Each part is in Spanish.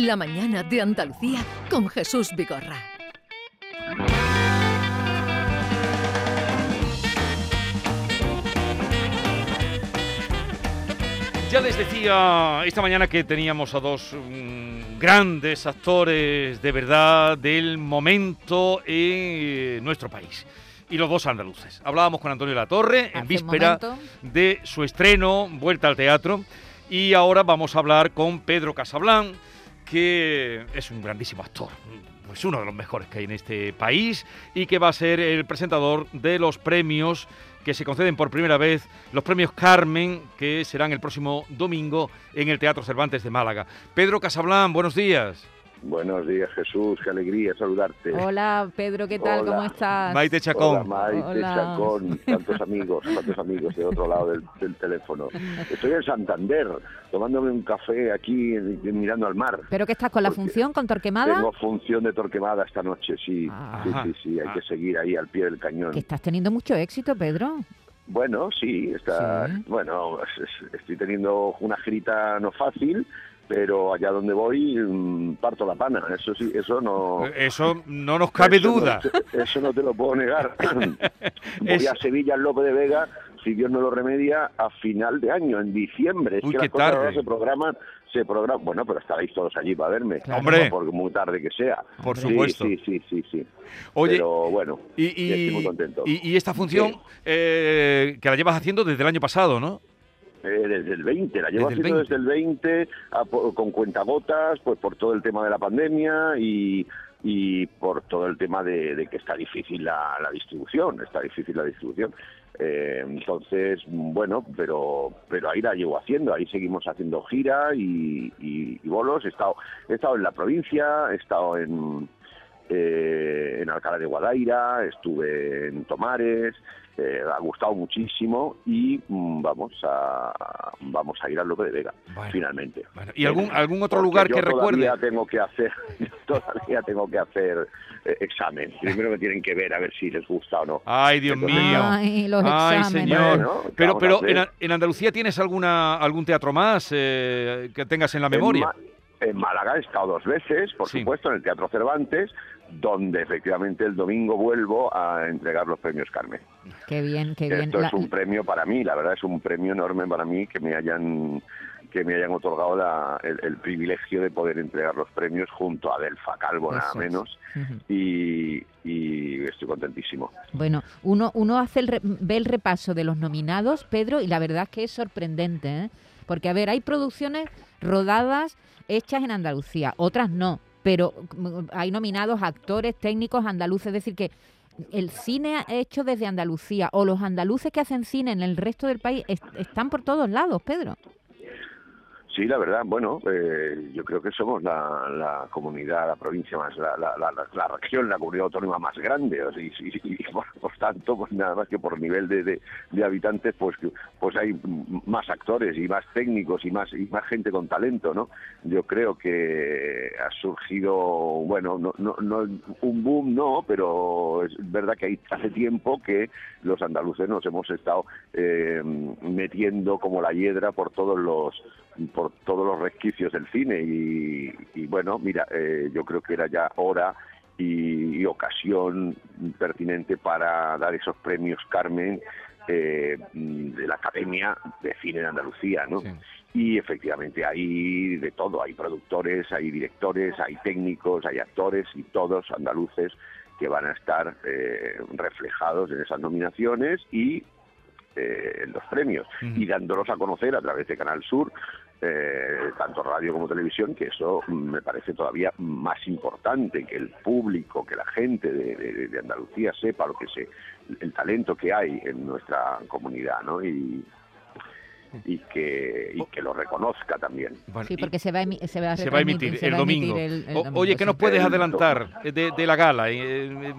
La mañana de Andalucía con Jesús Vigorra. Ya les decía esta mañana que teníamos a dos mm, grandes actores de verdad del momento en nuestro país. Y los dos andaluces. Hablábamos con Antonio Latorre en víspera de su estreno, Vuelta al Teatro. Y ahora vamos a hablar con Pedro Casablan, que es un grandísimo actor, pues uno de los mejores que hay en este país y que va a ser el presentador de los premios que se conceden por primera vez, los premios Carmen, que serán el próximo domingo en el Teatro Cervantes de Málaga. Pedro Casablan, buenos días. Buenos días, Jesús. Qué alegría saludarte. Hola, Pedro, ¿qué tal? Hola. ¿Cómo estás? Maite Hola, Chacón. Maite, Hola. Chacón, tantos amigos, tantos amigos de otro lado del, del teléfono. Estoy en Santander, tomándome un café aquí, eh, mirando al mar. ¿Pero qué estás con la función, con Torquemada? Tengo función de Torquemada esta noche, sí. Ah. Sí, sí, sí, hay Ah. que seguir ahí al pie del cañón. Que estás teniendo mucho éxito, Pedro. Bueno, sí, está, Sí. bueno, es- es- estoy teniendo una girita no fácil, pero allá donde voy mm, parto la pana. Eso sí, eso no. Eso no nos cabe Eso duda. eso no te lo puedo negar. Voy Es- a Sevilla, Lope de Vega, si Dios no lo remedia, a final de año, en diciembre. Es Uy, que qué las cosas ahora se programan, se programan. Bueno, pero estaréis todos allí para verme. Claro. Hombre. Por muy tarde que sea. Por Sí, supuesto. Sí, sí, sí, sí. Oye, pero bueno, y, estoy muy contento. y- y esta función Sí. eh, que la llevas haciendo desde el año pasado, ¿no? Eh, desde el 20, la llevo Desde haciendo 20. desde el 20 a con cuentagotas, pues por todo el tema de la pandemia y, y por todo el tema de, de que está difícil la, la distribución, está difícil la distribución. Eh, entonces, bueno, pero pero ahí la llevo haciendo, ahí seguimos haciendo gira y, y- y bolos. He estado, he estado en la provincia, he estado en, eh, en Alcalá de Guadaira, estuve en Tomares, eh, ha gustado muchísimo y mm, vamos a vamos a ir al Lope de Vega Bueno. finalmente. Bueno, ¿Y algún, algún otro Porque lugar yo que recuerde? todavía tengo que hacer todavía tengo que hacer eh, examen. Primero me tienen que ver a ver si les gusta o no. Ay, Dios Entonces, mío. Ay, los Ay, exámenes. señor. Bueno, ¿qué pero a pero en, A- en Andalucía tienes alguna algún teatro más eh, que tengas en la memoria. En, Málaga he estado dos veces, por Sí. supuesto, en el Teatro Cervantes, donde efectivamente el domingo vuelvo a entregar los premios Carmen. Qué bien, qué bien. Esto La- es un premio para mí, la verdad es un premio enorme para mí que me hayan que me hayan otorgado la- el, el privilegio de poder entregar los premios junto a Delfa Calvo, nada Eso menos, y, y estoy contentísimo. Bueno, uno, uno hace el re- ve el repaso de los nominados, Pedro, y la verdad es que es sorprendente, ¿eh? Porque, a ver, hay producciones rodadas hechas en Andalucía, otras no, pero mm, hay nominados actores, técnicos andaluces, es decir, que el cine hecho desde Andalucía o los andaluces que hacen cine en el resto del país est- están por todos lados, Pedro. Sí, la verdad, bueno, eh, yo creo que somos la, la comunidad, la provincia más, la, la, la, región, la comunidad autónoma más grande, o sea, y, por, por tanto, pues nada más que por nivel de, de, habitantes, pues pues hay más actores y más técnicos y más y más gente con talento, ¿no? Yo creo que ha surgido, bueno, no, no, no un boom, no, pero es verdad que hay, hace tiempo que los andaluces nos hemos estado eh, metiendo como la hiedra por todos los por todos los resquicios del cine y, y bueno, mira, eh, yo creo que era ya hora y, y ocasión pertinente para dar esos premios Carmen eh, de la Academia de Cine de Andalucía, ¿no? Sí. Y efectivamente hay de todo, hay productores, hay directores, hay técnicos, hay actores y todos andaluces que van a estar eh, reflejados en esas nominaciones y eh, en los premios y dándolos a conocer a través de Canal Sur, eh, tanto radio como televisión, que eso me parece todavía más importante, que el público, que la gente de, de- de Andalucía sepa lo que se, el talento que hay en nuestra comunidad, ¿no? Y, y que, y que lo reconozca también. Bueno, Sí, porque se va a, se va a, se va a emitir se el va a emitir domingo. el- el O- domingo, Oye, ¿qué sí. nos puedes El adelantar de, de la gala? Eh, eh,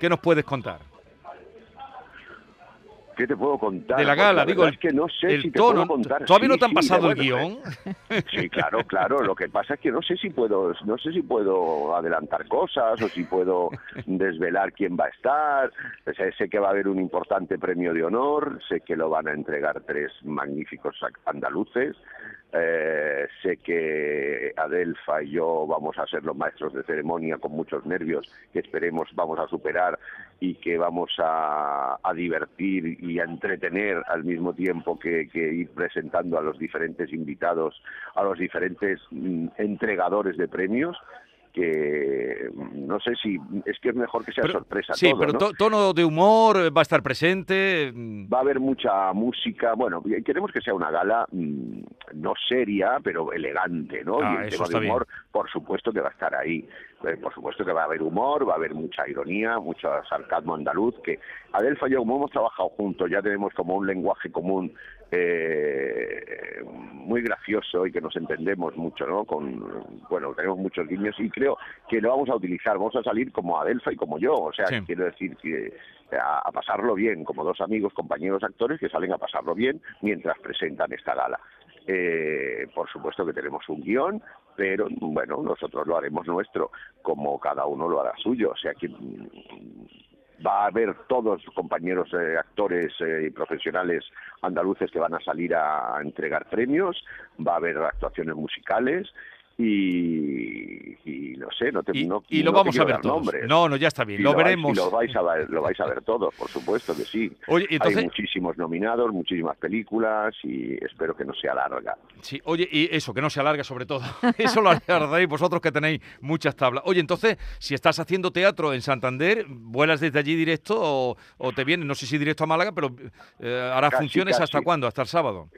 ¿Qué nos puedes contar? ¿Qué te puedo contar? De la gala, digo, el- es que no sé el si te tono. puedo contar. ¿Todavía no te han sí, pasado el guion? Sí, claro, claro. Lo que pasa es que no sé si puedo, no sé si puedo adelantar cosas o si puedo desvelar quién va a estar. O sea, sé que va a haber un importante premio de honor, sé que lo van a entregar tres magníficos andaluces. Eh, sé que Adelfa y yo vamos a ser los maestros de ceremonia con muchos nervios que esperemos vamos a superar y que vamos a, a divertir y a entretener al mismo tiempo que, que ir presentando a los diferentes invitados, a los diferentes mm, entregadores de premios que mm, no sé si es que es mejor que sea Pero- sorpresa sí, todo, pero ¿no? to- tono de humor eh, va a estar presente. mm, Va a haber mucha música, bueno, queremos que sea una gala mm, no seria, pero elegante, ¿no? Ah, y el tema de humor, por supuesto que va a estar ahí. Eh, por supuesto que va a haber humor, va a haber mucha ironía, mucho sarcasmo andaluz, que Adelfa y yo, como hemos trabajado juntos, ya tenemos como un lenguaje común eh, muy gracioso y que nos entendemos mucho, ¿no? Con, bueno, tenemos muchos guiños y creo que lo vamos a utilizar, vamos a salir como Adelfa y como yo, o sea, Sí. quiero decir que a, a pasarlo bien, como dos amigos, compañeros actores que salen a pasarlo bien mientras presentan esta gala. Eh, por supuesto que tenemos un guion, pero bueno, nosotros lo haremos nuestro, como cada uno lo hará suyo, o sea que va a haber todos compañeros eh, actores eh, y profesionales andaluces que van a salir a entregar premios, va a haber actuaciones musicales y, y no sé, no te, Y, no, y lo no vamos a ver todos. nombres. No, no, ya está bien. Y lo veremos. y lo vais a ver, lo vais a ver todos, por supuesto que sí. Oye, y entonces, Hay muchísimos nominados, muchísimas películas y espero que no sea larga. Sí, oye, y eso, que no se alargue sobre todo. Eso lo alargaréis vosotros que tenéis muchas tablas. Oye, entonces, si estás haciendo teatro en Santander, ¿vuelas desde allí directo o, o te vienes, no sé si directo a Málaga, pero eh, harás Casi, funciones hasta cuándo? ¿Hasta el sábado?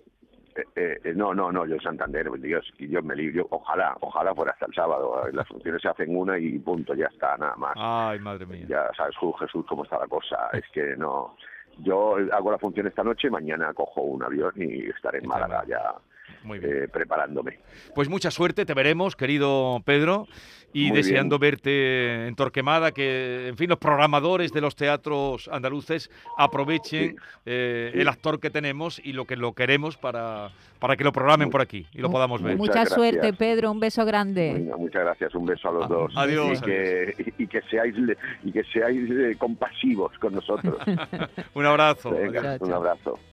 Eh, eh, eh, no, no, no, yo en Santander, Dios, Dios me libre, yo- ojalá, ojalá fuera hasta el sábado. Las funciones se hacen una y punto, ya está, nada más. Ay, madre mía. Ya sabes, Jesús, Jesús, cómo está la cosa. Es que no. Yo hago la función esta noche, mañana cojo un avión y estaré en Málaga ya Muy bien. eh, preparándome. Pues mucha suerte, te veremos, querido Pedro, y Muy deseando bien. verte en Torquemada, que, en fin, los programadores de los teatros andaluces aprovechen Sí. eh, Sí. el actor que tenemos y lo que lo queremos para, para que lo programen por aquí y lo podamos ver. Mucha suerte, gracias. Pedro. Un beso grande. Venga, muchas gracias, un beso a los A- dos. adiós, Y que, y que seáis, y que seáis eh, compasivos con nosotros. Un abrazo. Venga, Chao, un abrazo.